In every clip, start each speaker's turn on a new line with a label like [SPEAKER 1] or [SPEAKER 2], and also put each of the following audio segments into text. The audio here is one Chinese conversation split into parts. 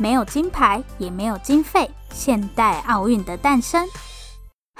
[SPEAKER 1] 没有金牌，也没有经费，现代奥运的诞生。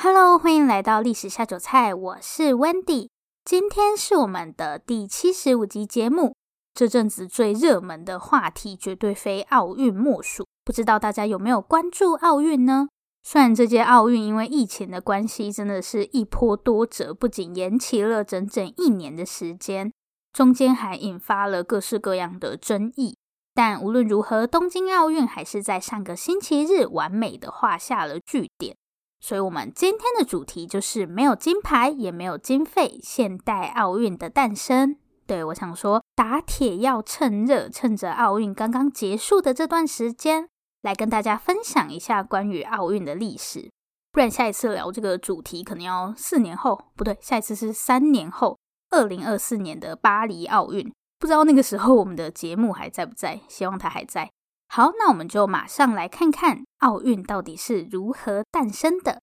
[SPEAKER 1] Hello，欢迎来到历史下酒菜，我是 Wendy。今天是我们的第七十五集节目。这阵子最热门的话题绝对非奥运莫属。不知道大家有没有关注奥运呢？虽然这届奥运因为疫情的关系，真的是一波多折，不仅延期了整整一年的时间，中间还引发了各式各样的争议。但无论如何，东京奥运还是在上个星期日完美的画下了句点。所以，我们今天的主题就是没有金牌，也没有经费，现代奥运的诞生。对，我想说，打铁要趁热，趁着奥运刚刚结束的这段时间，来跟大家分享一下关于奥运的历史。不然，下一次聊这个主题可能要四年后，不对，下一次是三年后，二零二四年的巴黎奥运。不知道那个时候我们的节目还在不在？希望它还在。好，那我们就马上来看看奥运到底是如何诞生的。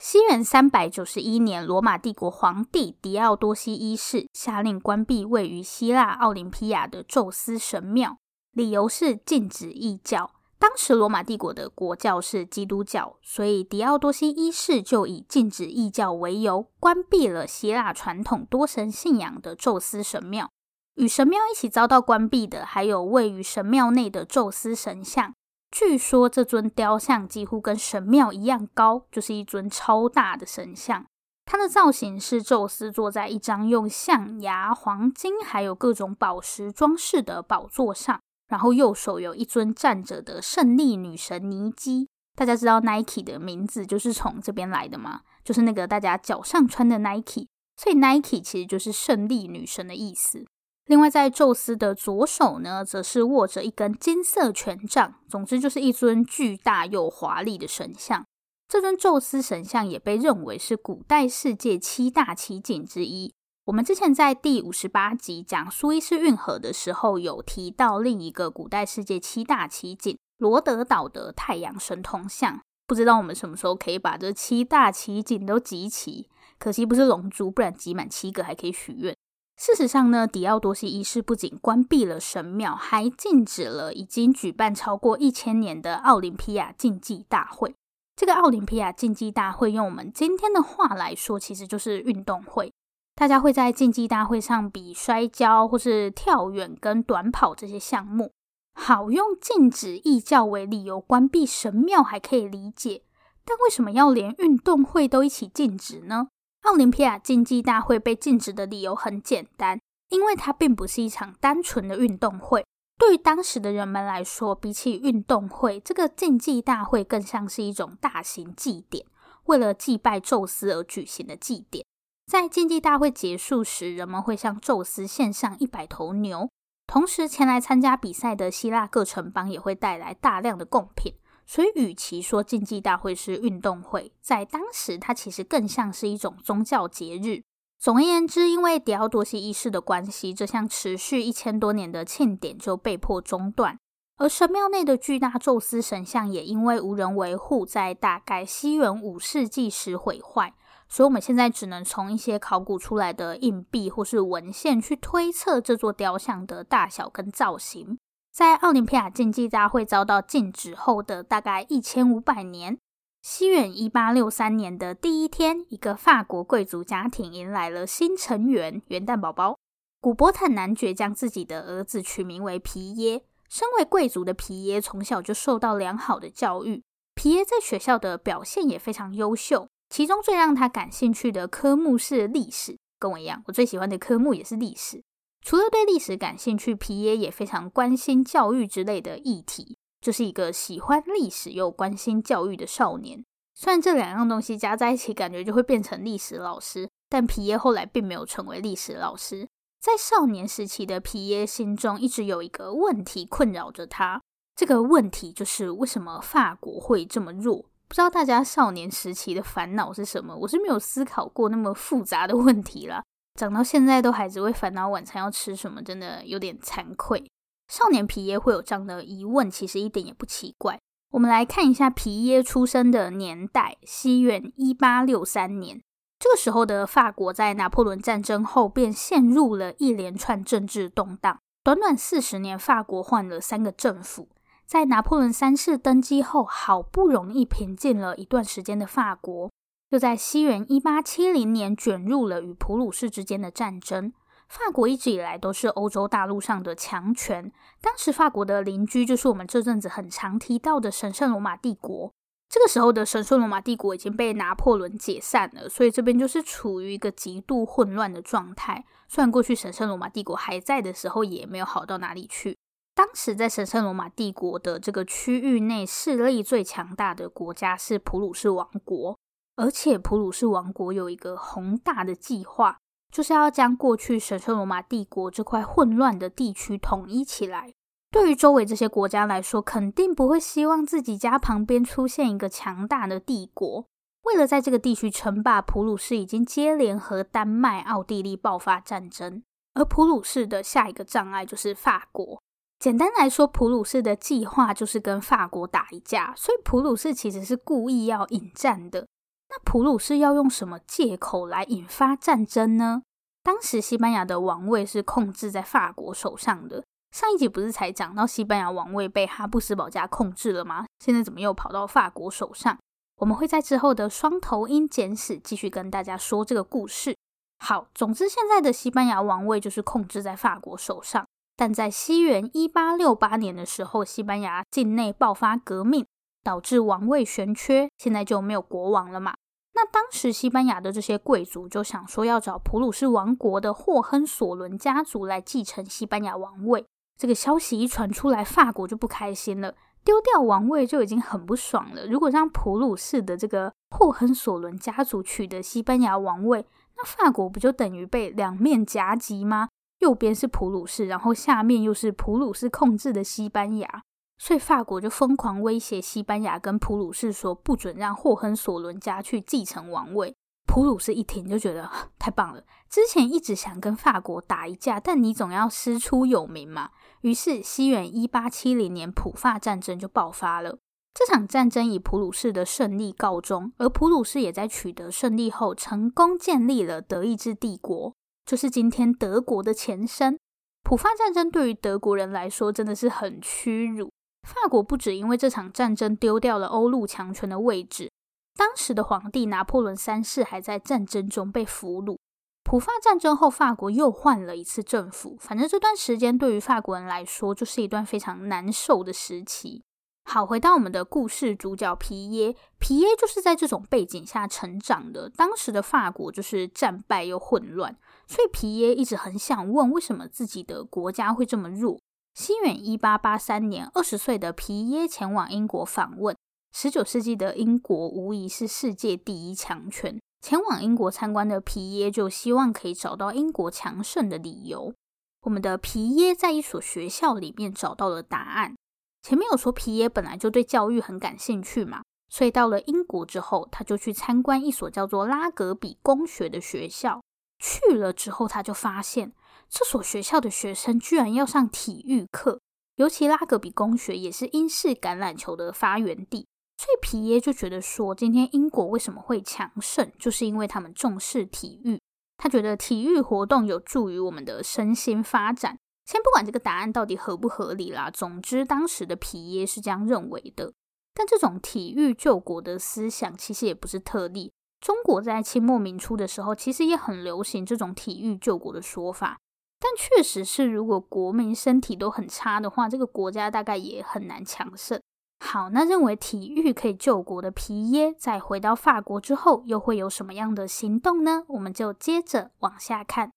[SPEAKER 1] 西元三百九十一年，罗马帝国皇帝狄奥多西一世下令关闭位于希腊奥林匹亚的宙斯神庙，理由是禁止异教。当时罗马帝国的国教是基督教，所以狄奥多西一世就以禁止异教为由，关闭了希腊传统多神信仰的宙斯神庙。与神庙一起遭到关闭的，还有位于神庙内的宙斯神像。据说这尊雕像几乎跟神庙一样高，就是一尊超大的神像。它的造型是宙斯坐在一张用象牙、黄金还有各种宝石装饰的宝座上。然后右手有一尊站着的胜利女神尼基，大家知道 Nike 的名字就是从这边来的吗？就是那个大家脚上穿的 Nike，所以 Nike 其实就是胜利女神的意思。另外，在宙斯的左手呢，则是握着一根金色权杖，总之就是一尊巨大又华丽的神像。这尊宙斯神像也被认为是古代世界七大奇景之一。我们之前在第五十八集讲苏伊士运河的时候，有提到另一个古代世界七大奇景——罗德岛的太阳神铜像。不知道我们什么时候可以把这七大奇景都集齐？可惜不是龙珠，不然集满七个还可以许愿。事实上呢，狄奥多西一世不仅关闭了神庙，还禁止了已经举办超过一千年的奥林匹亚竞技大会。这个奥林匹亚竞技大会，用我们今天的话来说，其实就是运动会。大家会在竞技大会上比摔跤或是跳远跟短跑这些项目。好，用禁止异教为理由关闭神庙还可以理解，但为什么要连运动会都一起禁止呢？奥林匹亚竞技大会被禁止的理由很简单，因为它并不是一场单纯的运动会。对于当时的人们来说，比起运动会，这个竞技大会更像是一种大型祭典，为了祭拜宙斯而举行的祭典。在竞技大会结束时，人们会向宙斯献上一百头牛，同时前来参加比赛的希腊各城邦也会带来大量的贡品。所以，与其说竞技大会是运动会，在当时它其实更像是一种宗教节日。总而言之，因为狄奥多西一世的关系，这项持续一千多年的庆典就被迫中断，而神庙内的巨大宙斯神像也因为无人维护，在大概西元五世纪时毁坏。所以，我们现在只能从一些考古出来的硬币或是文献去推测这座雕像的大小跟造型。在奥林匹亚竞技大会遭到禁止后的大概一千五百年，西元一八六三年的第一天，一个法国贵族家庭迎来了新成员——元旦宝宝。古伯坦男爵将自己的儿子取名为皮耶。身为贵族的皮耶从小就受到良好的教育，皮耶在学校的表现也非常优秀。其中最让他感兴趣的科目是历史，跟我一样，我最喜欢的科目也是历史。除了对历史感兴趣，皮耶也非常关心教育之类的议题，就是一个喜欢历史又关心教育的少年。虽然这两样东西加在一起，感觉就会变成历史老师，但皮耶后来并没有成为历史老师。在少年时期的皮耶心中，一直有一个问题困扰着他。这个问题就是为什么法国会这么弱？不知道大家少年时期的烦恼是什么？我是没有思考过那么复杂的问题啦。长到现在都还只会烦恼晚餐要吃什么，真的有点惭愧。少年皮耶会有这样的疑问，其实一点也不奇怪。我们来看一下皮耶出生的年代，西元一八六三年。这个时候的法国在拿破仑战争后便陷入了一连串政治动荡。短短四十年，法国换了三个政府。在拿破仑三世登基后，好不容易平静了一段时间的法国，又在西元一八七零年卷入了与普鲁士之间的战争。法国一直以来都是欧洲大陆上的强权。当时法国的邻居就是我们这阵子很常提到的神圣罗马帝国。这个时候的神圣罗马帝国已经被拿破仑解散了，所以这边就是处于一个极度混乱的状态。虽然过去神圣罗马帝国还在的时候，也没有好到哪里去。当时在神圣罗马帝国的这个区域内，势力最强大的国家是普鲁士王国，而且普鲁士王国有一个宏大的计划。就是要将过去神圣罗马帝国这块混乱的地区统一起来。对于周围这些国家来说，肯定不会希望自己家旁边出现一个强大的帝国。为了在这个地区称霸，普鲁士已经接连和丹麦、奥地利爆发战争。而普鲁士的下一个障碍就是法国。简单来说，普鲁士的计划就是跟法国打一架，所以普鲁士其实是故意要引战的。那普鲁士要用什么借口来引发战争呢？当时西班牙的王位是控制在法国手上的。上一集不是才讲到西班牙王位被哈布斯堡家控制了吗？现在怎么又跑到法国手上？我们会在之后的双头鹰简史继续跟大家说这个故事。好，总之现在的西班牙王位就是控制在法国手上。但在西元一八六八年的时候，西班牙境内爆发革命，导致王位悬缺，现在就没有国王了嘛。那当时西班牙的这些贵族就想说要找普鲁士王国的霍亨索伦家族来继承西班牙王位。这个消息一传出来，法国就不开心了，丢掉王位就已经很不爽了。如果让普鲁士的这个霍亨索伦家族取得西班牙王位，那法国不就等于被两面夹击吗？右边是普鲁士，然后下面又是普鲁士控制的西班牙。所以法国就疯狂威胁西班牙跟普鲁士说，不准让霍亨索伦家去继承王位。普鲁士一听就觉得太棒了，之前一直想跟法国打一架，但你总要师出有名嘛。于是西元一八七零年普法战争就爆发了。这场战争以普鲁士的胜利告终，而普鲁士也在取得胜利后，成功建立了德意志帝国，就是今天德国的前身。普法战争对于德国人来说真的是很屈辱。法国不只因为这场战争丢掉了欧陆强权的位置，当时的皇帝拿破仑三世还在战争中被俘虏。普法战争后，法国又换了一次政府。反正这段时间对于法国人来说，就是一段非常难受的时期。好，回到我们的故事主角皮耶，皮耶就是在这种背景下成长的。当时的法国就是战败又混乱，所以皮耶一直很想问，为什么自己的国家会这么弱。西元一八八三年，二十岁的皮耶前往英国访问。十九世纪的英国无疑是世界第一强权。前往英国参观的皮耶就希望可以找到英国强盛的理由。我们的皮耶在一所学校里面找到了答案。前面有说皮耶本来就对教育很感兴趣嘛，所以到了英国之后，他就去参观一所叫做拉格比公学的学校。去了之后，他就发现。这所学校的学生居然要上体育课，尤其拉格比公学也是英式橄榄球的发源地，所以皮耶就觉得说，今天英国为什么会强盛，就是因为他们重视体育。他觉得体育活动有助于我们的身心发展。先不管这个答案到底合不合理啦，总之当时的皮耶是这样认为的。但这种体育救国的思想其实也不是特例，中国在清末民初的时候，其实也很流行这种体育救国的说法。但确实是，如果国民身体都很差的话，这个国家大概也很难强盛。好，那认为体育可以救国的皮耶，在回到法国之后，又会有什么样的行动呢？我们就接着往下看。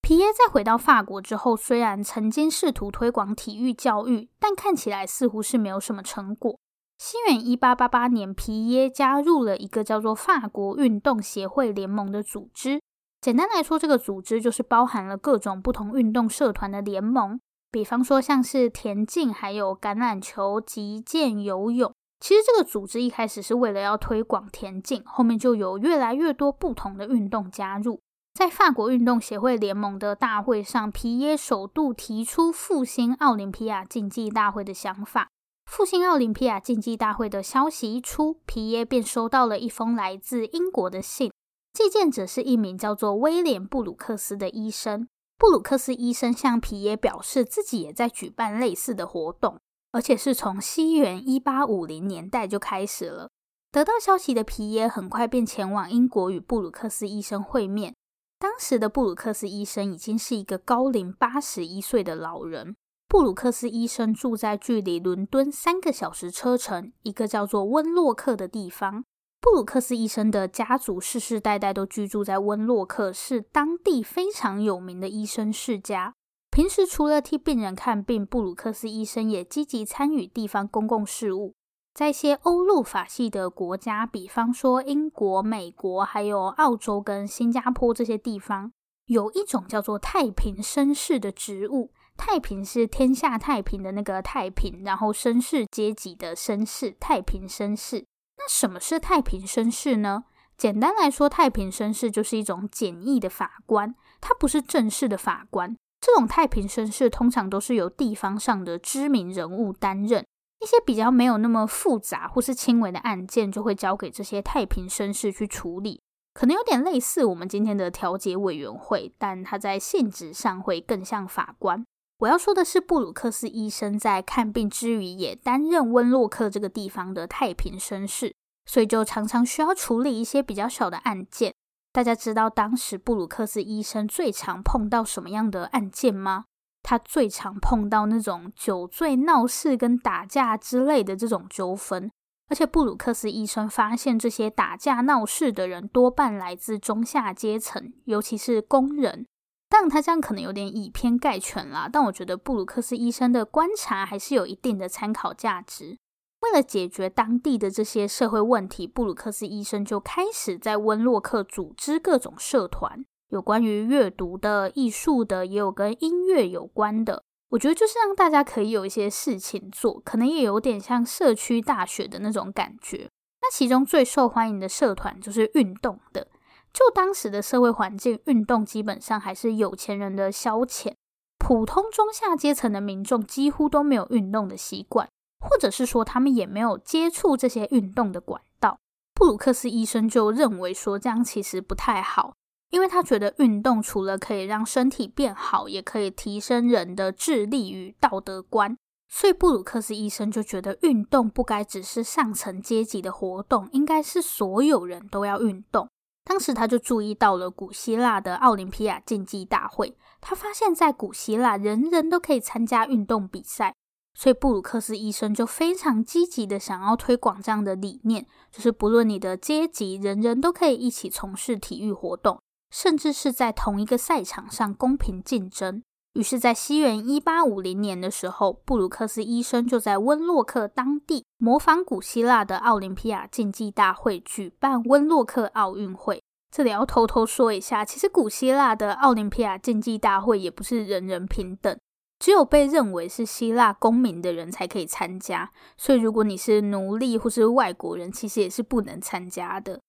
[SPEAKER 1] 皮皮耶在回到法国之后，虽然曾经试图推广体育教育，但看起来似乎是没有什么成果。西元一八八八年，皮耶加入了一个叫做法国运动协会联盟的组织。简单来说，这个组织就是包含了各种不同运动社团的联盟，比方说像是田径、还有橄榄球、击剑、游泳。其实这个组织一开始是为了要推广田径，后面就有越来越多不同的运动加入。在法国运动协会联盟的大会上，皮耶首度提出复兴奥林匹亚竞技大会的想法。复兴奥林匹亚竞技大会的消息一出，皮耶便收到了一封来自英国的信。寄件者是一名叫做威廉·布鲁克斯的医生。布鲁克斯医生向皮耶表示，自己也在举办类似的活动，而且是从西元一八五零年代就开始了。得到消息的皮耶很快便前往英国与布鲁克斯医生会面。当时的布鲁克斯医生已经是一个高龄八十一岁的老人。布鲁克斯医生住在距离伦敦三个小时车程，一个叫做温洛克的地方。布鲁克斯医生的家族世世代代都居住在温洛克，是当地非常有名的医生世家。平时除了替病人看病，布鲁克斯医生也积极参与地方公共事务。在一些欧陆法系的国家，比方说英国、美国，还有澳洲跟新加坡这些地方，有一种叫做太平绅士的职务。太平是天下太平的那个太平，然后绅士阶级的绅士，太平绅士。那什么是太平绅士呢？简单来说，太平绅士就是一种简易的法官，他不是正式的法官。这种太平绅士通常都是由地方上的知名人物担任，一些比较没有那么复杂或是轻微的案件，就会交给这些太平绅士去处理。可能有点类似我们今天的调解委员会，但他在性质上会更像法官。我要说的是，布鲁克斯医生在看病之余，也担任温洛克这个地方的太平绅士，所以就常常需要处理一些比较小的案件。大家知道当时布鲁克斯医生最常碰到什么样的案件吗？他最常碰到那种酒醉闹事跟打架之类的这种纠纷，而且布鲁克斯医生发现这些打架闹事的人多半来自中下阶层，尤其是工人。但他这样可能有点以偏概全啦，但我觉得布鲁克斯医生的观察还是有一定的参考价值。为了解决当地的这些社会问题，布鲁克斯医生就开始在温洛克组织各种社团，有关于阅读的、艺术的，也有跟音乐有关的。我觉得就是让大家可以有一些事情做，可能也有点像社区大学的那种感觉。那其中最受欢迎的社团就是运动的。就当时的社会环境，运动基本上还是有钱人的消遣，普通中下阶层的民众几乎都没有运动的习惯，或者是说他们也没有接触这些运动的管道。布鲁克斯医生就认为说这样其实不太好，因为他觉得运动除了可以让身体变好，也可以提升人的智力与道德观。所以布鲁克斯医生就觉得运动不该只是上层阶级的活动，应该是所有人都要运动。当时他就注意到了古希腊的奥林匹亚竞技大会，他发现，在古希腊人人都可以参加运动比赛，所以布鲁克斯医生就非常积极的想要推广这样的理念，就是不论你的阶级，人人都可以一起从事体育活动，甚至是在同一个赛场上公平竞争。于是，在西元一八五零年的时候，布鲁克斯医生就在温洛克当地。模仿古希腊的奥林匹亚竞技大会，举办温洛克奥运会。这里要偷偷说一下，其实古希腊的奥林匹亚竞技大会也不是人人平等，只有被认为是希腊公民的人才可以参加。所以，如果你是奴隶或是外国人，其实也是不能参加的。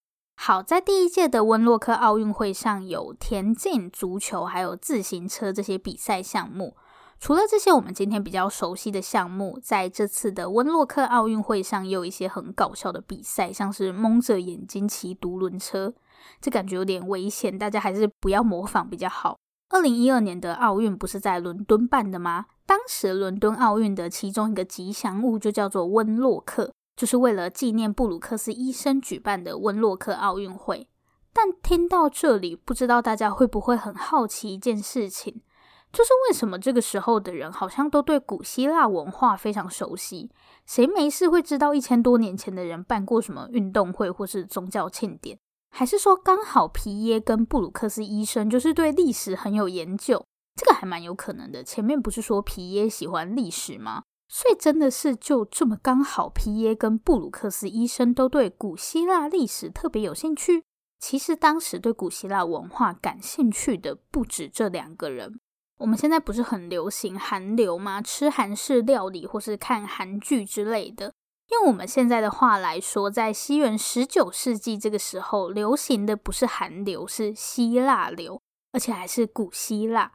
[SPEAKER 1] 好，在第一届的温洛克奥运会上有田径、足球，还有自行车这些比赛项目。除了这些我们今天比较熟悉的项目，在这次的温洛克奥运会上，也有一些很搞笑的比赛，像是蒙着眼睛骑独轮车，这感觉有点危险，大家还是不要模仿比较好。二零一二年的奥运不是在伦敦办的吗？当时伦敦奥运的其中一个吉祥物就叫做温洛克，就是为了纪念布鲁克斯医生举办的温洛克奥运会。但听到这里，不知道大家会不会很好奇一件事情？就是为什么这个时候的人好像都对古希腊文化非常熟悉？谁没事会知道一千多年前的人办过什么运动会或是宗教庆典？还是说刚好皮耶跟布鲁克斯医生就是对历史很有研究？这个还蛮有可能的。前面不是说皮耶喜欢历史吗？所以真的是就这么刚好，皮耶跟布鲁克斯医生都对古希腊历史特别有兴趣。其实当时对古希腊文化感兴趣的不止这两个人。我们现在不是很流行韩流吗？吃韩式料理或是看韩剧之类的。用我们现在的话来说，在西元十九世纪这个时候，流行的不是韩流，是希腊流，而且还是古希腊。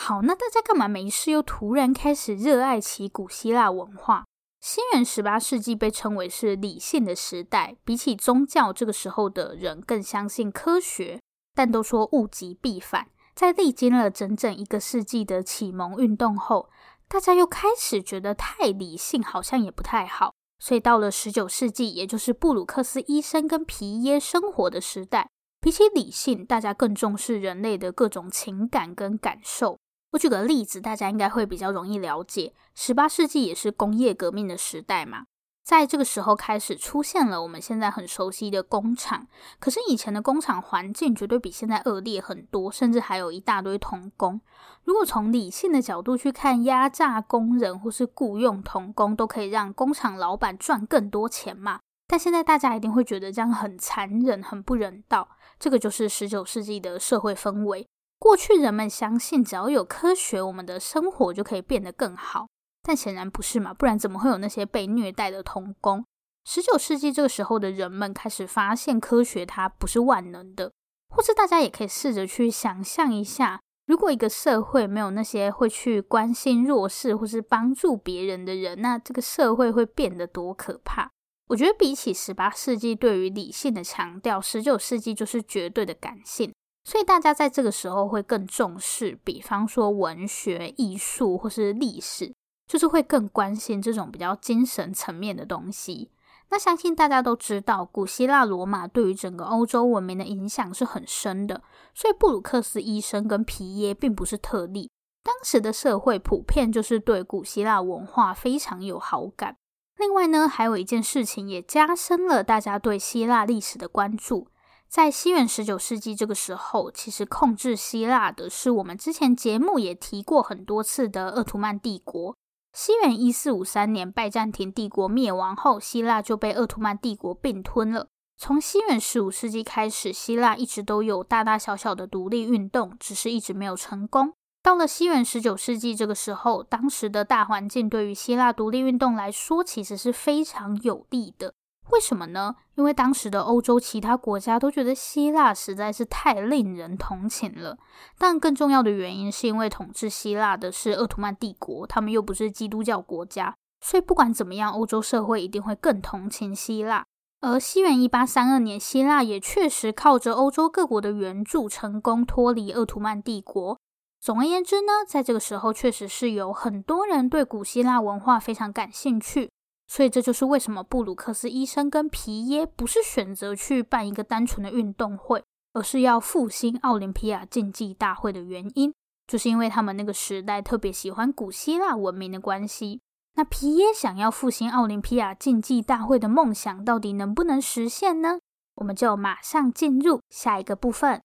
[SPEAKER 1] 好，那大家干嘛没事又突然开始热爱起古希腊文化？新元十八世纪被称为是理性的时代，比起宗教，这个时候的人更相信科学。但都说物极必反，在历经了整整一个世纪的启蒙运动后，大家又开始觉得太理性好像也不太好，所以到了十九世纪，也就是布鲁克斯医生跟皮耶生活的时代，比起理性，大家更重视人类的各种情感跟感受。我举个例子，大家应该会比较容易了解。十八世纪也是工业革命的时代嘛，在这个时候开始出现了我们现在很熟悉的工厂。可是以前的工厂环境绝对比现在恶劣很多，甚至还有一大堆童工。如果从理性的角度去看，压榨工人或是雇佣童工，都可以让工厂老板赚更多钱嘛。但现在大家一定会觉得这样很残忍、很不人道。这个就是十九世纪的社会氛围。过去人们相信，只要有科学，我们的生活就可以变得更好。但显然不是嘛，不然怎么会有那些被虐待的童工？十九世纪这个时候的人们开始发现，科学它不是万能的。或是大家也可以试着去想象一下，如果一个社会没有那些会去关心弱势或是帮助别人的人，那这个社会会变得多可怕？我觉得比起十八世纪对于理性的强调，十九世纪就是绝对的感性。所以大家在这个时候会更重视，比方说文学、艺术或是历史，就是会更关心这种比较精神层面的东西。那相信大家都知道，古希腊罗马对于整个欧洲文明的影响是很深的。所以布鲁克斯医生跟皮耶并不是特例，当时的社会普遍就是对古希腊文化非常有好感。另外呢，还有一件事情也加深了大家对希腊历史的关注。在西元十九世纪这个时候，其实控制希腊的是我们之前节目也提过很多次的鄂图曼帝国。西元一四五三年，拜占庭帝国灭亡后，希腊就被鄂图曼帝国并吞了。从西元十五世纪开始，希腊一直都有大大小小的独立运动，只是一直没有成功。到了西元十九世纪这个时候，当时的大环境对于希腊独立运动来说，其实是非常有利的。为什么呢？因为当时的欧洲其他国家都觉得希腊实在是太令人同情了。但更重要的原因是因为统治希腊的是奥图曼帝国，他们又不是基督教国家，所以不管怎么样，欧洲社会一定会更同情希腊。而西元一八三二年，希腊也确实靠着欧洲各国的援助，成功脱离奥图曼帝国。总而言之呢，在这个时候，确实是有很多人对古希腊文化非常感兴趣。所以这就是为什么布鲁克斯医生跟皮耶不是选择去办一个单纯的运动会，而是要复兴奥林匹亚竞技大会的原因，就是因为他们那个时代特别喜欢古希腊文明的关系。那皮耶想要复兴奥林匹亚竞技大会的梦想，到底能不能实现呢？我们就马上进入下一个部分。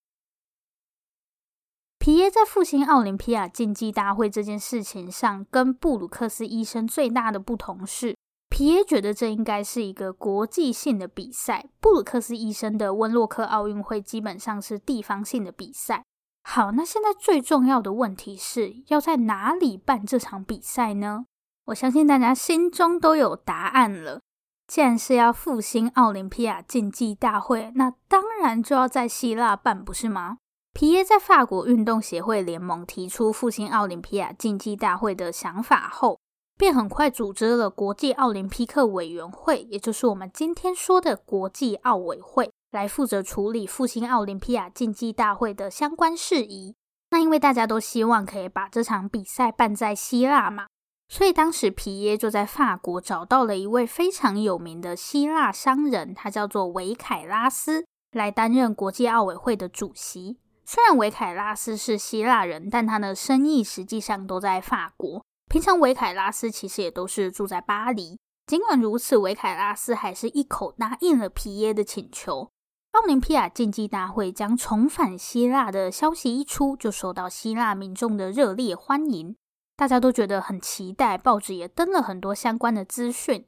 [SPEAKER 1] 皮耶在复兴奥林匹亚竞技大会这件事情上，跟布鲁克斯医生最大的不同是。皮耶觉得这应该是一个国际性的比赛，布鲁克斯医生的温洛克奥运会基本上是地方性的比赛。好，那现在最重要的问题是要在哪里办这场比赛呢？我相信大家心中都有答案了。既然是要复兴奥林匹亚竞技大会，那当然就要在希腊办，不是吗？皮耶在法国运动协会联盟提出复兴奥林匹亚竞技大会的想法后，便很快组织了国际奥林匹克委员会，也就是我们今天说的国际奥委会，来负责处理复兴奥林匹亚竞技大会的相关事宜。那因为大家都希望可以把这场比赛办在希腊嘛，所以当时皮耶就在法国找到了一位非常有名的希腊商人，他叫做维凯拉斯，来担任国际奥委会的主席。虽然维凯拉斯是希腊人，但他的生意实际上都在法国。平常维凯拉斯其实也都是住在巴黎。尽管如此，维凯拉斯还是一口答应了皮耶的请求。奥林匹亚竞技大会将重返希腊的消息一出，就受到希腊民众的热烈欢迎，大家都觉得很期待，报纸也登了很多相关的资讯。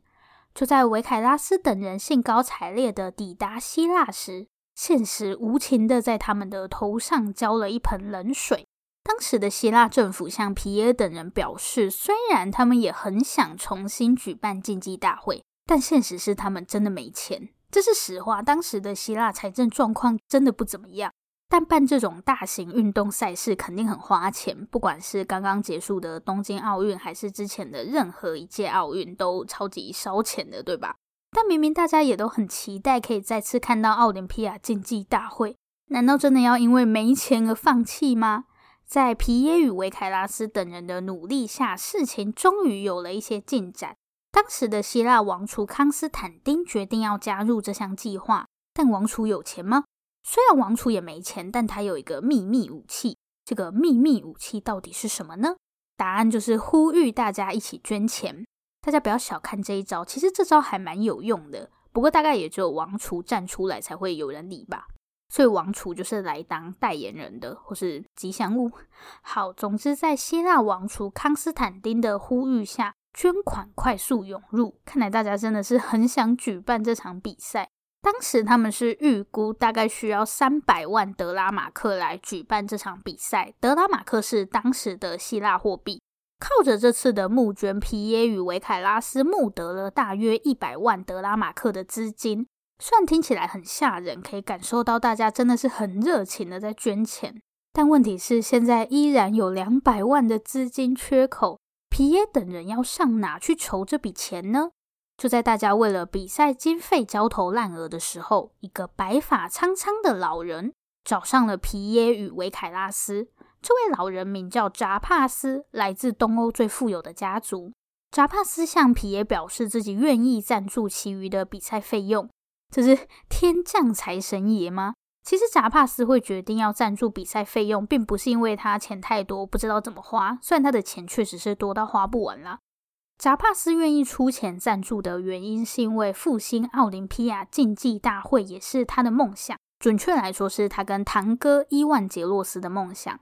[SPEAKER 1] 就在维凯拉斯等人兴高采烈地抵达希腊时，现实无情地在他们的头上浇了一盆冷水。当时的希腊政府向皮耶等人表示，虽然他们也很想重新举办竞技大会，但现实是他们真的没钱。这是实话，当时的希腊财政状况真的不怎么样。但办这种大型运动赛事肯定很花钱，不管是刚刚结束的东京奥运，还是之前的任何一届奥运，都超级烧钱的，对吧？但明明大家也都很期待可以再次看到奥林匹亚竞技大会，难道真的要因为没钱而放弃吗？在皮耶与维凯拉斯等人的努力下，事情终于有了一些进展。当时的希腊王储康斯坦丁决定要加入这项计划，但王储有钱吗？虽然王储也没钱，但他有一个秘密武器。这个秘密武器到底是什么呢？答案就是呼吁大家一起捐钱。大家不要小看这一招，其实这招还蛮有用的。不过大概也只有王储站出来才会有人理吧。所以王储就是来当代言人的，或是吉祥物。好，总之在希腊王储康斯坦丁的呼吁下，捐款快速涌入。看来大家真的是很想举办这场比赛。当时他们是预估大概需要三百万德拉马克来举办这场比赛。德拉马克是当时的希腊货币。靠着这次的募捐，皮耶与维凯拉斯募得了大约一百万德拉马克的资金。虽然听起来很吓人，可以感受到大家真的是很热情的在捐钱，但问题是现在依然有两百万的资金缺口，皮耶等人要上哪去筹这笔钱呢？就在大家为了比赛经费焦头烂额的时候，一个白发苍苍的老人找上了皮耶与维凯拉斯。这位老人名叫扎帕斯，来自东欧最富有的家族。扎帕斯向皮耶表示自己愿意赞助其余的比赛费用。这是天降财神爷吗？其实扎帕斯会决定要赞助比赛费用，并不是因为他钱太多不知道怎么花，虽然他的钱确实是多到花不完啦。扎帕斯愿意出钱赞助的原因，是因为复兴奥林匹亚竞技大会也是他的梦想。准确来说，是他跟堂哥伊万杰洛斯的梦想。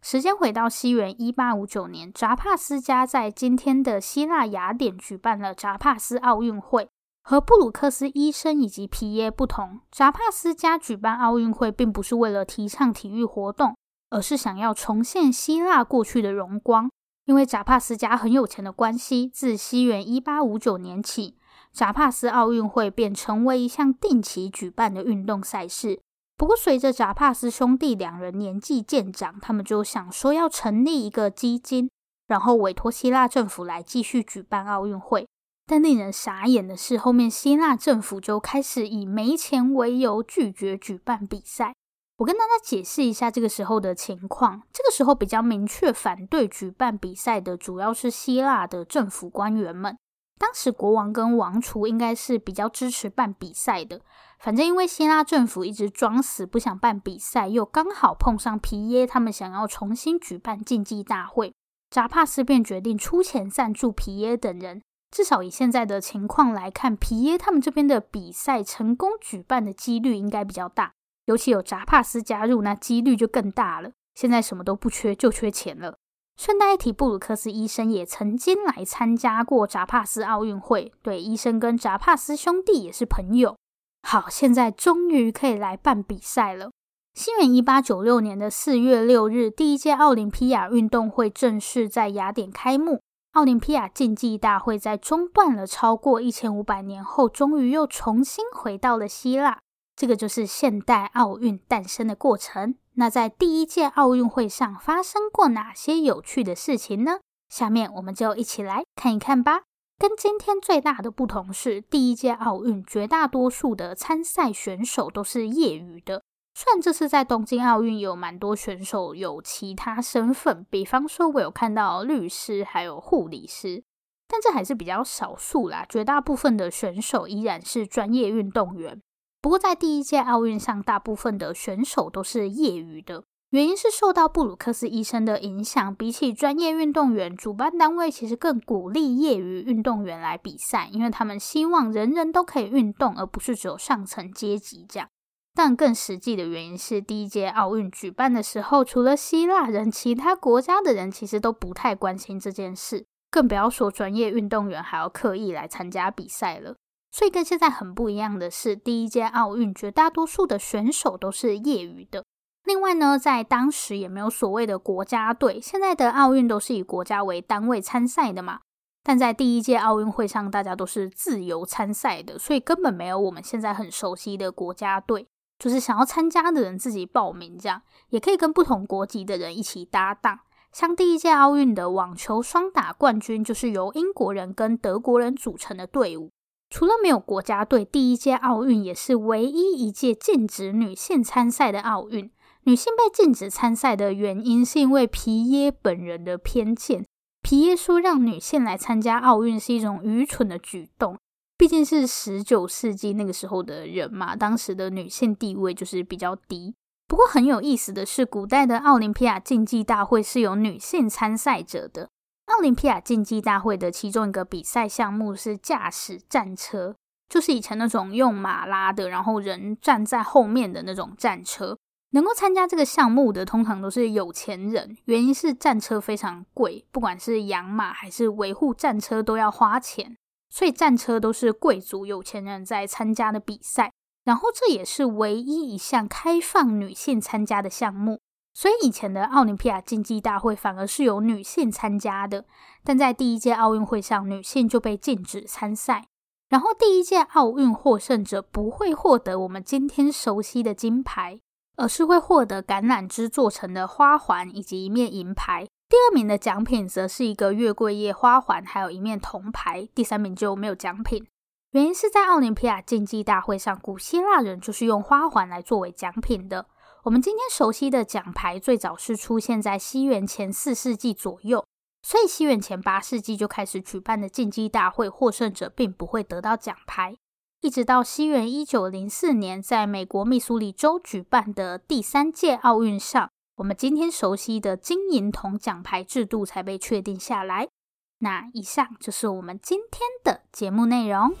[SPEAKER 1] 时间回到西元一八五九年，扎帕斯家在今天的希腊雅典举办了扎帕斯奥运会。和布鲁克斯医生以及皮耶不同，扎帕斯家举办奥运会并不是为了提倡体育活动，而是想要重现希腊过去的荣光。因为扎帕斯家很有钱的关系，自西元一八五九年起，扎帕斯奥运会便成为一项定期举办的运动赛事。不过，随着扎帕斯兄弟两人年纪渐长，他们就想说要成立一个基金，然后委托希腊政府来继续举办奥运会。但令人傻眼的是，后面希腊政府就开始以没钱为由拒绝举办比赛。我跟大家解释一下这个时候的情况。这个时候比较明确反对举办比赛的，主要是希腊的政府官员们。当时国王跟王储应该是比较支持办比赛的。反正因为希腊政府一直装死不想办比赛，又刚好碰上皮耶他们想要重新举办竞技大会，扎帕斯便决定出钱赞助皮耶等人。至少以现在的情况来看，皮耶他们这边的比赛成功举办的几率应该比较大，尤其有扎帕斯加入，那几率就更大了。现在什么都不缺，就缺钱了。顺带一提，布鲁克斯医生也曾经来参加过扎帕斯奥运会，对，医生跟扎帕斯兄弟也是朋友。好，现在终于可以来办比赛了。西元一八九六年的四月六日，第一届奥林匹亚运动会正式在雅典开幕。奥林匹亚竞技大会在中断了超过一千五百年后，终于又重新回到了希腊。这个就是现代奥运诞生的过程。那在第一届奥运会上发生过哪些有趣的事情呢？下面我们就一起来看一看吧。跟今天最大的不同是，第一届奥运绝大多数的参赛选手都是业余的。虽然这次在东京奥运有蛮多选手有其他身份，比方说我有看到律师还有护理师，但这还是比较少数啦。绝大部分的选手依然是专业运动员。不过在第一届奥运上，大部分的选手都是业余的，原因是受到布鲁克斯医生的影响。比起专业运动员，主办单位其实更鼓励业余运动员来比赛，因为他们希望人人都可以运动，而不是只有上层阶级这样。但更实际的原因是，第一届奥运举办的时候，除了希腊人，其他国家的人其实都不太关心这件事，更不要说专业运动员还要刻意来参加比赛了。所以跟现在很不一样的是，第一届奥运绝大多数的选手都是业余的。另外呢，在当时也没有所谓的国家队，现在的奥运都是以国家为单位参赛的嘛。但在第一届奥运会上，大家都是自由参赛的，所以根本没有我们现在很熟悉的国家队，就是想要参加的人自己报名，这样也可以跟不同国籍的人一起搭档。像第一届奥运的网球双打冠军，就是由英国人跟德国人组成的队伍。除了没有国家队，第一届奥运也是唯一一届禁止女性参赛的奥运。女性被禁止参赛的原因，是因为皮耶本人的偏见。皮耶说：“让女性来参加奥运是一种愚蠢的举动，毕竟是十九世纪那个时候的人嘛，当时的女性地位就是比较低。不过很有意思的是，古代的奥林匹亚竞技大会是有女性参赛者的。奥林匹亚竞技大会的其中一个比赛项目是驾驶战车，就是以前那种用马拉的，然后人站在后面的那种战车。”能够参加这个项目的，通常都是有钱人。原因是战车非常贵，不管是养马还是维护战车都要花钱，所以战车都是贵族有钱人在参加的比赛。然后这也是唯一一项开放女性参加的项目，所以以前的奥林匹亚竞技大会反而是由女性参加的。但在第一届奥运会上，女性就被禁止参赛。然后第一届奥运获胜者不会获得我们今天熟悉的金牌。而是会获得橄榄枝做成的花环以及一面银牌。第二名的奖品则是一个月桂叶花环，还有一面铜牌。第三名就没有奖品，原因是在奥林匹亚竞技大会上，古希腊人就是用花环来作为奖品的。我们今天熟悉的奖牌最早是出现在西元前四世纪左右，所以西元前八世纪就开始举办的竞技大会，获胜者并不会得到奖牌。一直到西元一九零四年，在美国密苏里州举办的第三届奥运上，我们今天熟悉的金银铜奖牌制度才被确定下来。那以上就是我们今天的节目内容。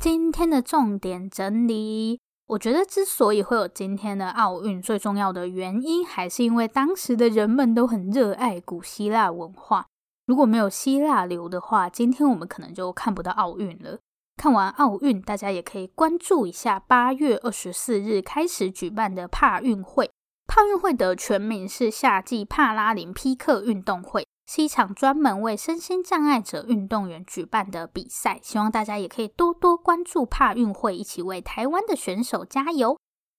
[SPEAKER 1] 今天的重点整理。我觉得之所以会有今天的奥运，最重要的原因还是因为当时的人们都很热爱古希腊文化。如果没有希腊流的话，今天我们可能就看不到奥运了。看完奥运，大家也可以关注一下八月二十四日开始举办的帕运会。帕运会的全名是夏季帕拉林匹克运动会。是一场专门为身心障碍者运动员举办的比赛，希望大家也可以多多关注帕运会，一起为台湾的选手加油。